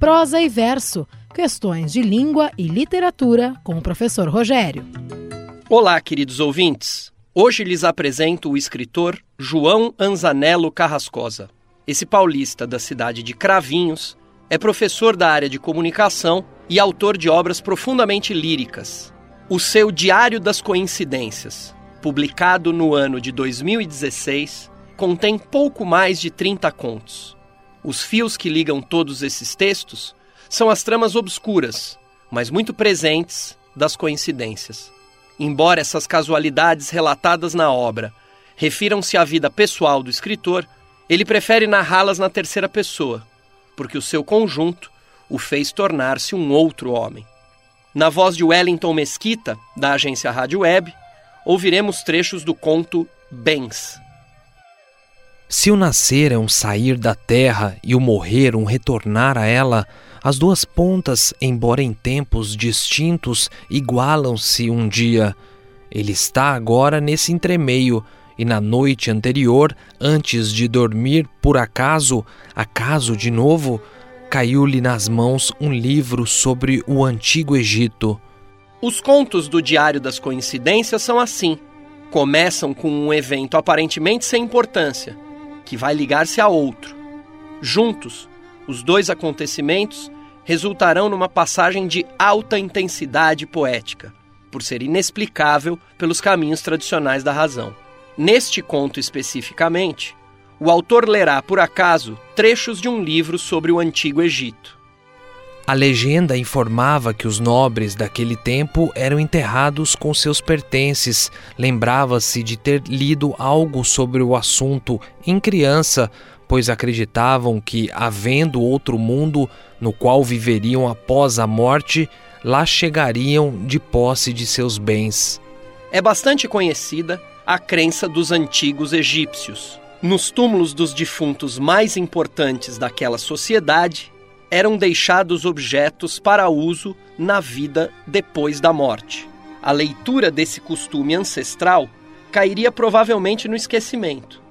Prosa e verso, questões de língua e literatura com o professor Rogério. Olá, queridos ouvintes. Hoje lhes apresento o escritor João Anzanello Carrascosa. Esse paulista da cidade de Cravinhos é professor da área de comunicação e autor de obras profundamente líricas. O seu Diário das Coincidências, publicado no ano de 2016, contém pouco mais de 30 contos. Os fios que ligam todos esses textos são as tramas obscuras, mas muito presentes, das coincidências. Embora essas casualidades relatadas na obra refiram-se à vida pessoal do escritor, ele prefere narrá-las na terceira pessoa, porque o seu conjunto o fez tornar-se um outro homem. Na voz de Wellington Mesquita, da agência Rádio Web, ouviremos trechos do conto Bens. Se o nascer é um sair da terra e o morrer um retornar a ela, as duas pontas, embora em tempos distintos, igualam-se um dia. Ele está agora nesse entremeio, e na noite anterior, antes de dormir, por acaso, acaso de novo, caiu-lhe nas mãos um livro sobre o antigo Egito. Os contos do Diário das Coincidências são assim. Começam com um evento aparentemente sem importância que vai ligar-se a outro. Juntos, os dois acontecimentos resultarão numa passagem de alta intensidade poética, por ser inexplicável pelos caminhos tradicionais da razão. Neste conto especificamente, o autor lerá, por acaso, trechos de um livro sobre o Antigo Egito. A legenda informava que os nobres daquele tempo eram enterrados com seus pertences. Lembrava-se de ter lido algo sobre o assunto em criança, pois acreditavam que, havendo outro mundo no qual viveriam após a morte, lá chegariam de posse de seus bens. É bastante conhecida a crença dos antigos egípcios. Nos túmulos dos defuntos mais importantes daquela sociedade, eram deixados objetos para uso na vida depois da morte. A leitura desse costume ancestral cairia provavelmente no esquecimento,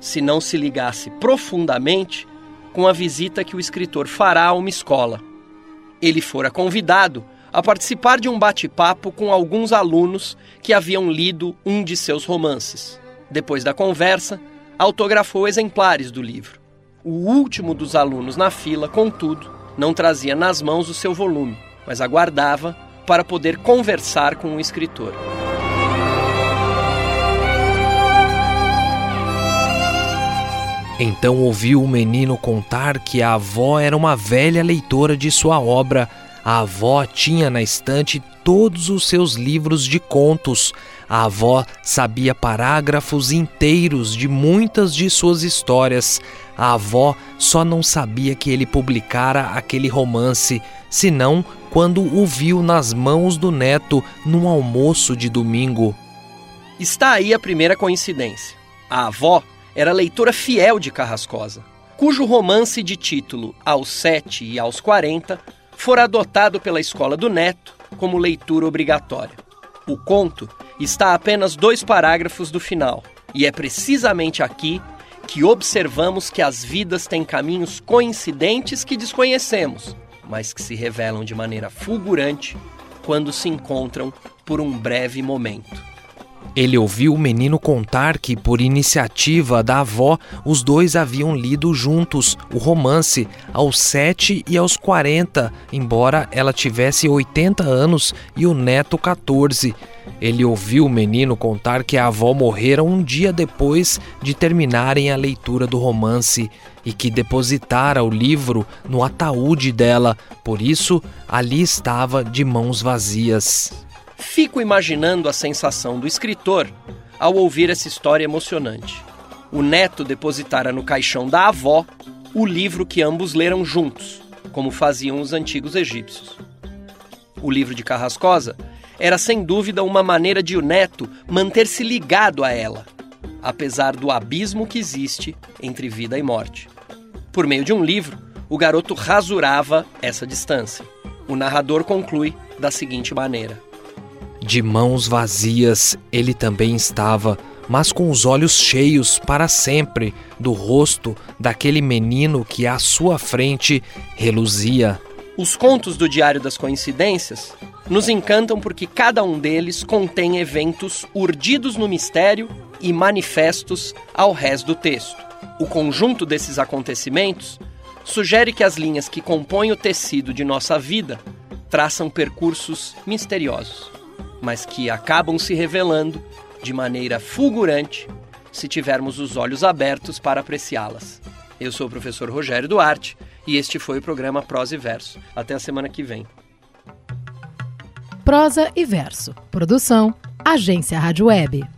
se não se ligasse profundamente com a visita que o escritor fará a uma escola. Ele fora convidado a participar de um bate-papo com alguns alunos que haviam lido um de seus romances. Depois da conversa, autografou exemplares do livro. O último dos alunos na fila, contudo, não trazia nas mãos o seu volume, mas aguardava para poder conversar com o escritor. Então ouviu o menino contar que a avó era uma velha leitora de sua obra. A avó tinha na estante todos os seus livros de contos. A avó sabia parágrafos inteiros de muitas de suas histórias. A avó só não sabia que ele publicara aquele romance, senão quando o viu nas mãos do neto num almoço de domingo. Está aí a primeira coincidência. A avó era leitora fiel de Carrascosa, cujo romance de título Aos Sete e aos Quarenta fora adotado pela escola do neto como leitura obrigatória. O conto está a apenas dois parágrafos do final, e é precisamente aqui que observamos que as vidas têm caminhos coincidentes que desconhecemos, mas que se revelam de maneira fulgurante quando se encontram por um breve momento. Ele ouviu o menino contar que, por iniciativa da avó, os dois haviam lido juntos o romance aos sete e aos quarenta, embora ela tivesse 80 anos e o neto 14. Ele ouviu o menino contar que a avó morrera um dia depois de terminarem a leitura do romance e que depositara o livro no ataúde dela, por isso ali estava de mãos vazias. Fico imaginando a sensação do escritor ao ouvir essa história emocionante. O neto depositara no caixão da avó o livro que ambos leram juntos, como faziam os antigos egípcios. O livro de Carrascosa era sem dúvida uma maneira de o neto manter-se ligado a ela, apesar do abismo que existe entre vida e morte. Por meio de um livro, o garoto rasurava essa distância. O narrador conclui da seguinte maneira: De mãos vazias ele também estava, mas com os olhos cheios para sempre do rosto daquele menino que à sua frente reluzia. Os contos do Diário das Coincidências nos encantam porque cada um deles contém eventos urdidos no mistério e manifestos ao rés do texto. O conjunto desses acontecimentos sugere que as linhas que compõem o tecido de nossa vida traçam percursos misteriosos, mas que acabam se revelando de maneira fulgurante se tivermos os olhos abertos para apreciá-las. Eu sou o professor Rogério Duarte e este foi o programa Prosa e Verso. Até a semana que vem. Prosa e Verso. Produção Agência Rádio Web.